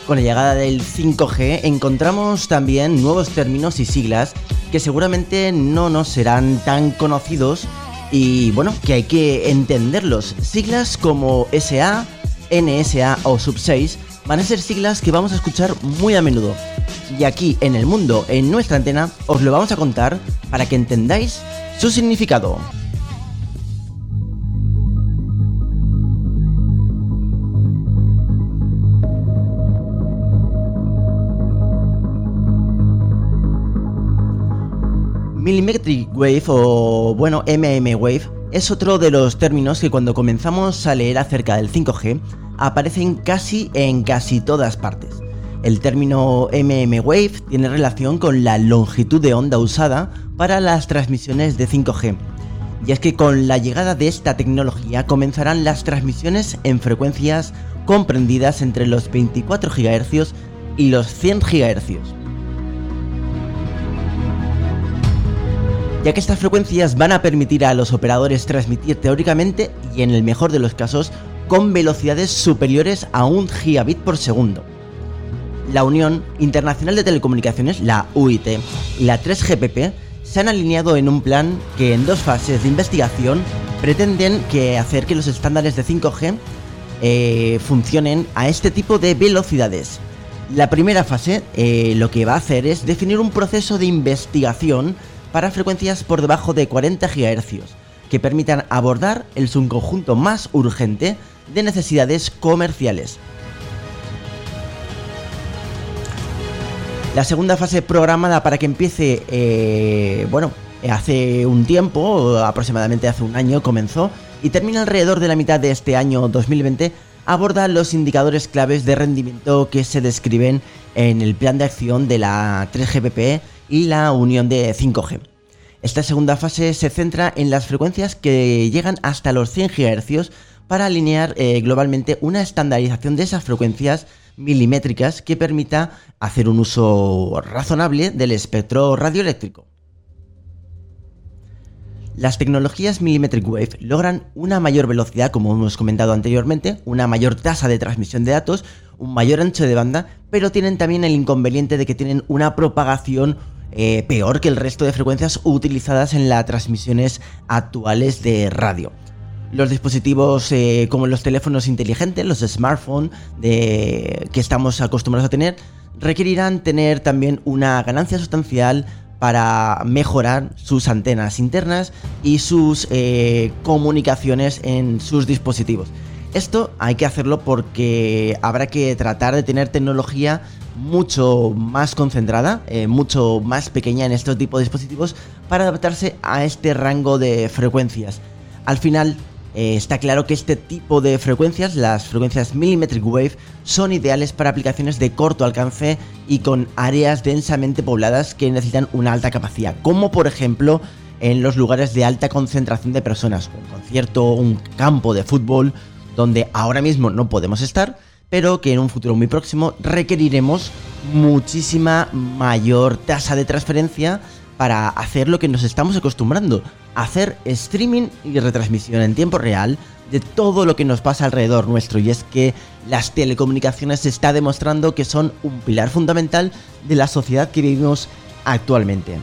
Con la llegada del 5G encontramos también nuevos términos y siglas que seguramente no nos serán tan conocidos y bueno, que hay que entenderlos. Siglas como SA, NSA o Sub6 van a ser siglas que vamos a escuchar muy a menudo. Y aquí en el mundo, en nuestra antena, os lo vamos a contar para que entendáis su significado. Millimetric Wave o bueno MM Wave es otro de los términos que cuando comenzamos a leer acerca del 5G aparecen casi en casi todas partes. El término MM Wave tiene relación con la longitud de onda usada para las transmisiones de 5G. Y es que con la llegada de esta tecnología comenzarán las transmisiones en frecuencias comprendidas entre los 24 GHz y los 100 GHz. Ya que estas frecuencias van a permitir a los operadores transmitir teóricamente y en el mejor de los casos con velocidades superiores a un gigabit por segundo. La Unión Internacional de Telecomunicaciones, la UIT, y la 3GPP se han alineado en un plan que en dos fases de investigación pretenden que hacer que los estándares de 5G eh, funcionen a este tipo de velocidades. La primera fase eh, lo que va a hacer es definir un proceso de investigación para frecuencias por debajo de 40 GHz, que permitan abordar el subconjunto más urgente de necesidades comerciales. La segunda fase programada para que empiece, eh, bueno, hace un tiempo, aproximadamente hace un año comenzó, y termina alrededor de la mitad de este año 2020, aborda los indicadores claves de rendimiento que se describen en el plan de acción de la 3GPP y la unión de 5G. Esta segunda fase se centra en las frecuencias que llegan hasta los 100 GHz para alinear eh, globalmente una estandarización de esas frecuencias milimétricas que permita hacer un uso razonable del espectro radioeléctrico. Las tecnologías Millimetric Wave logran una mayor velocidad, como hemos comentado anteriormente, una mayor tasa de transmisión de datos, un mayor ancho de banda, pero tienen también el inconveniente de que tienen una propagación eh, peor que el resto de frecuencias utilizadas en las transmisiones actuales de radio. Los dispositivos eh, como los teléfonos inteligentes, los smartphones que estamos acostumbrados a tener, requerirán tener también una ganancia sustancial para mejorar sus antenas internas y sus eh, comunicaciones en sus dispositivos. Esto hay que hacerlo porque habrá que tratar de tener tecnología mucho más concentrada, eh, mucho más pequeña en este tipo de dispositivos para adaptarse a este rango de frecuencias. Al final, eh, está claro que este tipo de frecuencias, las frecuencias millimetric wave, son ideales para aplicaciones de corto alcance y con áreas densamente pobladas que necesitan una alta capacidad, como por ejemplo en los lugares de alta concentración de personas, un concierto, un campo de fútbol, donde ahora mismo no podemos estar, pero que en un futuro muy próximo requeriremos muchísima mayor tasa de transferencia para hacer lo que nos estamos acostumbrando, hacer streaming y retransmisión en tiempo real de todo lo que nos pasa alrededor nuestro y es que las telecomunicaciones se está demostrando que son un pilar fundamental de la sociedad que vivimos actualmente.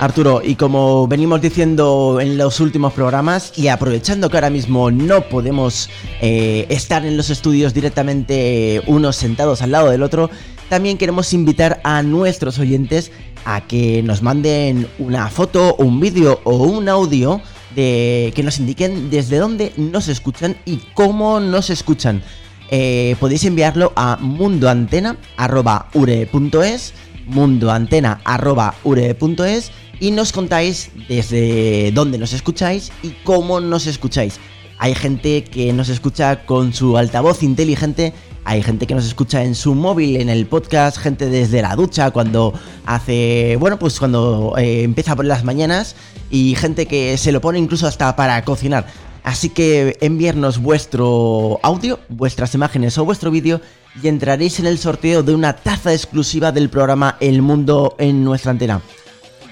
Arturo, y como venimos diciendo en los últimos programas, y aprovechando que ahora mismo no podemos eh, estar en los estudios directamente unos sentados al lado del otro, también queremos invitar a nuestros oyentes a que nos manden una foto, un vídeo o un audio de que nos indiquen desde dónde nos escuchan y cómo nos escuchan. Eh, podéis enviarlo a mundoantena.ure.es mundoantena.ure.es y nos contáis desde dónde nos escucháis y cómo nos escucháis. Hay gente que nos escucha con su altavoz inteligente, hay gente que nos escucha en su móvil, en el podcast, gente desde la ducha cuando hace, bueno, pues cuando eh, empieza por las mañanas y gente que se lo pone incluso hasta para cocinar. Así que enviarnos vuestro audio, vuestras imágenes o vuestro vídeo y entraréis en el sorteo de una taza exclusiva del programa El Mundo en nuestra antena.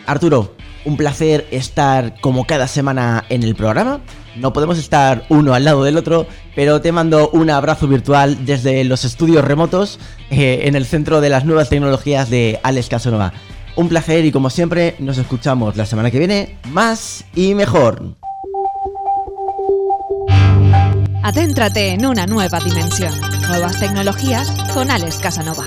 Arturo, un placer estar como cada semana en el programa. No podemos estar uno al lado del otro, pero te mando un abrazo virtual desde los estudios remotos eh, en el centro de las nuevas tecnologías de Alex Casanova. Un placer y como siempre nos escuchamos la semana que viene más y mejor. Adéntrate en una nueva dimensión. Nuevas tecnologías con Alex Casanova.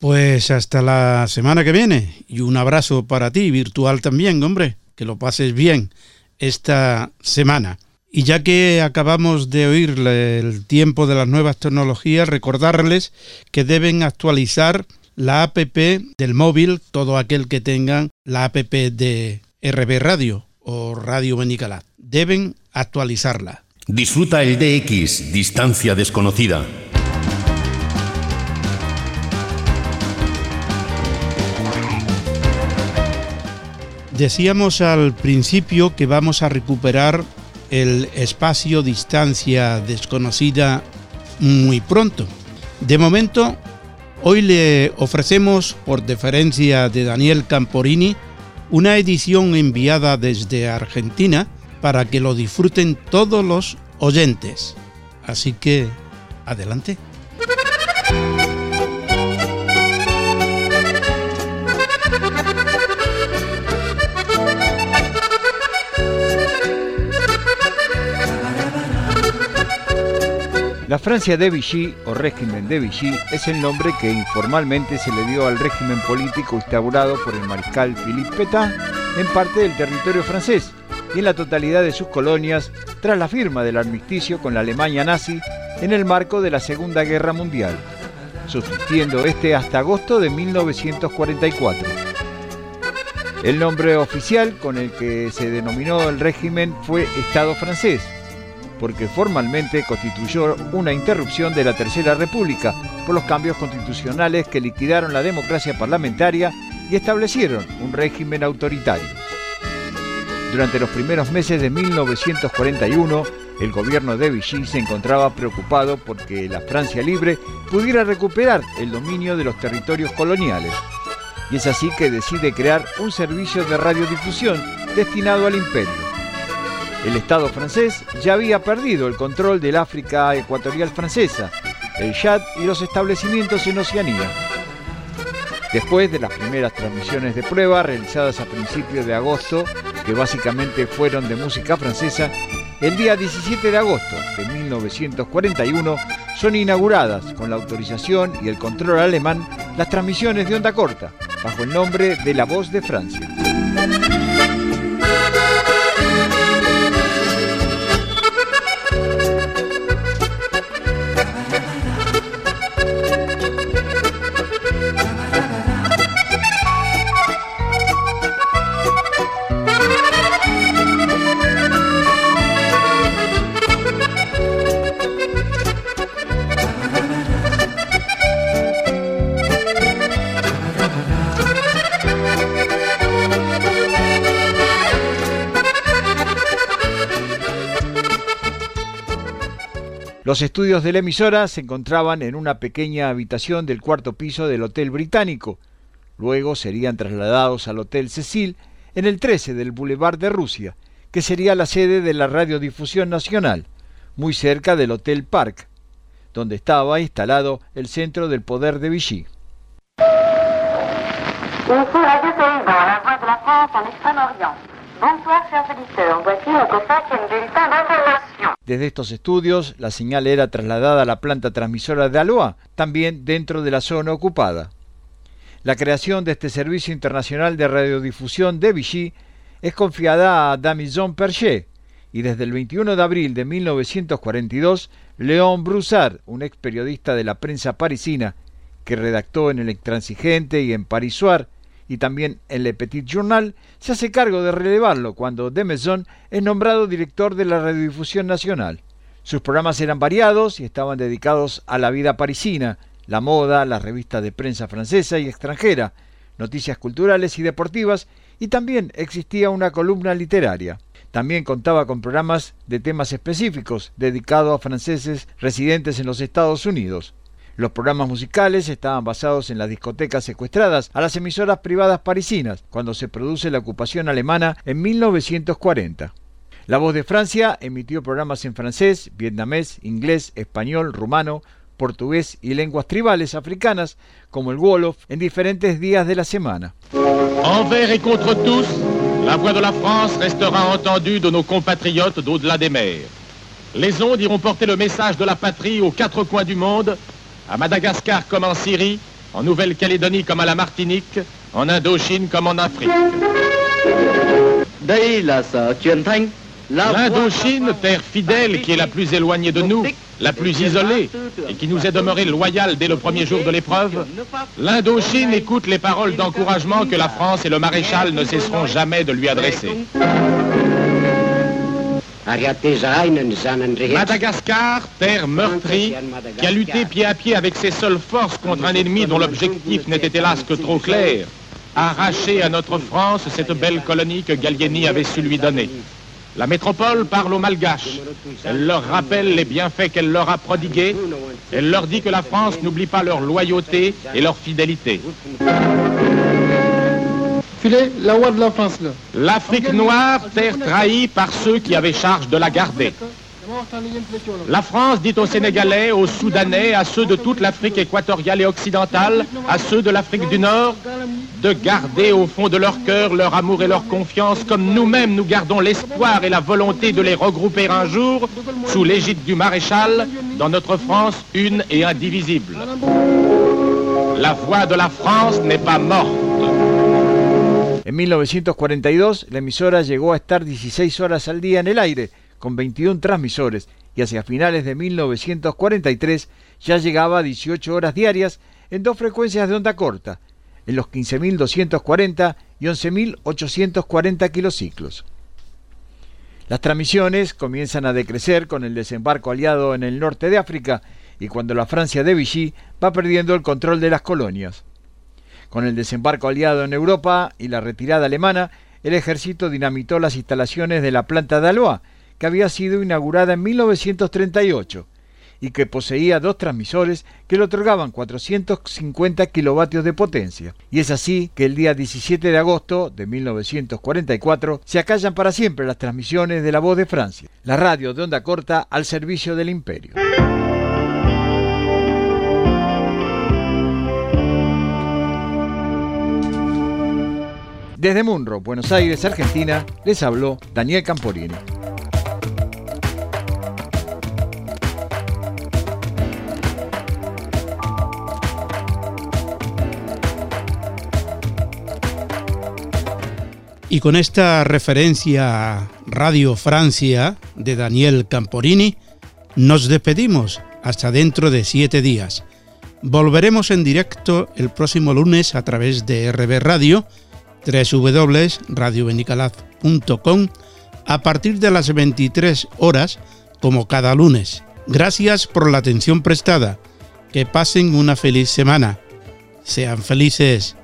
Pues hasta la semana que viene y un abrazo para ti, virtual también, hombre, que lo pases bien esta semana. Y ya que acabamos de oír el tiempo de las nuevas tecnologías, recordarles que deben actualizar la APP del móvil, todo aquel que tengan la APP de RB Radio o Radio Benicalat. Deben actualizarla. Disfruta el DX, distancia desconocida Decíamos al principio que vamos a recuperar el espacio distancia desconocida muy pronto. De momento, hoy le ofrecemos, por deferencia de Daniel Camporini, una edición enviada desde Argentina para que lo disfruten todos los oyentes. Así que, adelante. La Francia de Vichy o régimen de Vichy es el nombre que informalmente se le dio al régimen político instaurado por el mariscal Philippe Pétain en parte del territorio francés y en la totalidad de sus colonias tras la firma del armisticio con la Alemania nazi en el marco de la Segunda Guerra Mundial, subsistiendo este hasta agosto de 1944. El nombre oficial con el que se denominó el régimen fue Estado francés porque formalmente constituyó una interrupción de la Tercera República por los cambios constitucionales que liquidaron la democracia parlamentaria y establecieron un régimen autoritario. Durante los primeros meses de 1941, el gobierno de Vichy se encontraba preocupado porque la Francia libre pudiera recuperar el dominio de los territorios coloniales. y es así que decide crear un servicio de radiodifusión destinado al imperio. El Estado francés ya había perdido el control del África ecuatorial francesa, el Chad y los establecimientos en Oceanía. Después de las primeras transmisiones de prueba realizadas a principios de agosto, que básicamente fueron de música francesa, el día 17 de agosto de 1941 son inauguradas con la autorización y el control alemán las transmisiones de onda corta, bajo el nombre de La Voz de Francia. Los estudios de la emisora se encontraban en una pequeña habitación del cuarto piso del Hotel Británico. Luego serían trasladados al Hotel Cecil en el 13 del Boulevard de Rusia, que sería la sede de la Radiodifusión Nacional, muy cerca del Hotel Park, donde estaba instalado el centro del poder de Vichy. Desde estos estudios, la señal era trasladada a la planta transmisora de Alois, también dentro de la zona ocupada. La creación de este servicio internacional de radiodifusión de Vichy es confiada a Damison Perchet, y desde el 21 de abril de 1942, Léon Broussard, un ex periodista de la prensa parisina, que redactó en El Intransigente y en Paris Soir, y también en Le Petit Journal, se hace cargo de relevarlo cuando de Maison es nombrado director de la Radiodifusión Nacional. Sus programas eran variados y estaban dedicados a la vida parisina, la moda, las revistas de prensa francesa y extranjera, noticias culturales y deportivas, y también existía una columna literaria. También contaba con programas de temas específicos dedicados a franceses residentes en los Estados Unidos. Los programas musicales estaban basados en las discotecas secuestradas a las emisoras privadas parisinas cuando se produce la ocupación alemana en 1940. La Voz de Francia emitió programas en francés, vietnamés, inglés, español, rumano, portugués y lenguas tribales africanas, como el Wolof, en diferentes días de la semana. Envers et contre tous, la voix de la France restera entendue de nos compatriotes d'au-delà des mers. Les ondes iront porter le message de la patrie aux quatre coins du monde à Madagascar comme en Syrie, en Nouvelle-Calédonie comme à la Martinique, en Indochine comme en Afrique. L'Indochine, terre fidèle qui est la plus éloignée de nous, la plus isolée et qui nous est demeurée loyale dès le premier jour de l'épreuve, l'Indochine écoute les paroles d'encouragement que la France et le maréchal ne cesseront jamais de lui adresser. Madagascar, terre meurtrie, qui a lutté pied à pied avec ses seules forces contre un ennemi dont l'objectif n'était hélas que trop clair, a arraché à notre France cette belle colonie que Gallieni avait su lui donner. La métropole parle aux Malgaches. Elle leur rappelle les bienfaits qu'elle leur a prodigués. Elle leur dit que la France n'oublie pas leur loyauté et leur fidélité la de la France L'Afrique noire, terre trahie par ceux qui avaient charge de la garder. La France dit aux Sénégalais, aux Soudanais, à ceux de toute l'Afrique équatoriale et occidentale, à ceux de l'Afrique du Nord, de garder au fond de leur cœur leur amour et leur confiance, comme nous-mêmes nous gardons l'espoir et la volonté de les regrouper un jour, sous l'égide du maréchal, dans notre France une et indivisible. La voix de la France n'est pas morte. En 1942, la emisora llegó a estar 16 horas al día en el aire, con 21 transmisores, y hacia finales de 1943 ya llegaba a 18 horas diarias en dos frecuencias de onda corta, en los 15.240 y 11.840 kilociclos. Las transmisiones comienzan a decrecer con el desembarco aliado en el norte de África y cuando la Francia de Vichy va perdiendo el control de las colonias. Con el desembarco aliado en Europa y la retirada alemana, el ejército dinamitó las instalaciones de la planta de Alois, que había sido inaugurada en 1938, y que poseía dos transmisores que le otorgaban 450 kilovatios de potencia. Y es así que el día 17 de agosto de 1944 se acallan para siempre las transmisiones de la voz de Francia, la radio de onda corta al servicio del imperio. Desde Munro, Buenos Aires, Argentina, les habló Daniel Camporini. Y con esta referencia a Radio Francia de Daniel Camporini, nos despedimos hasta dentro de siete días. Volveremos en directo el próximo lunes a través de RB Radio, www.radiobenicalaz.com, a partir de las 23 horas, como cada lunes. Gracias por la atención prestada. Que pasen una feliz semana. Sean felices.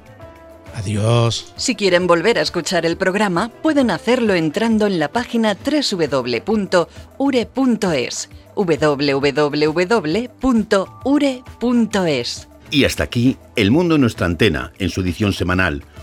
Adiós. Si quieren volver a escuchar el programa, pueden hacerlo entrando en la página www.ure.es www.ure.es Y hasta aquí El Mundo en nuestra antena, en su edición semanal,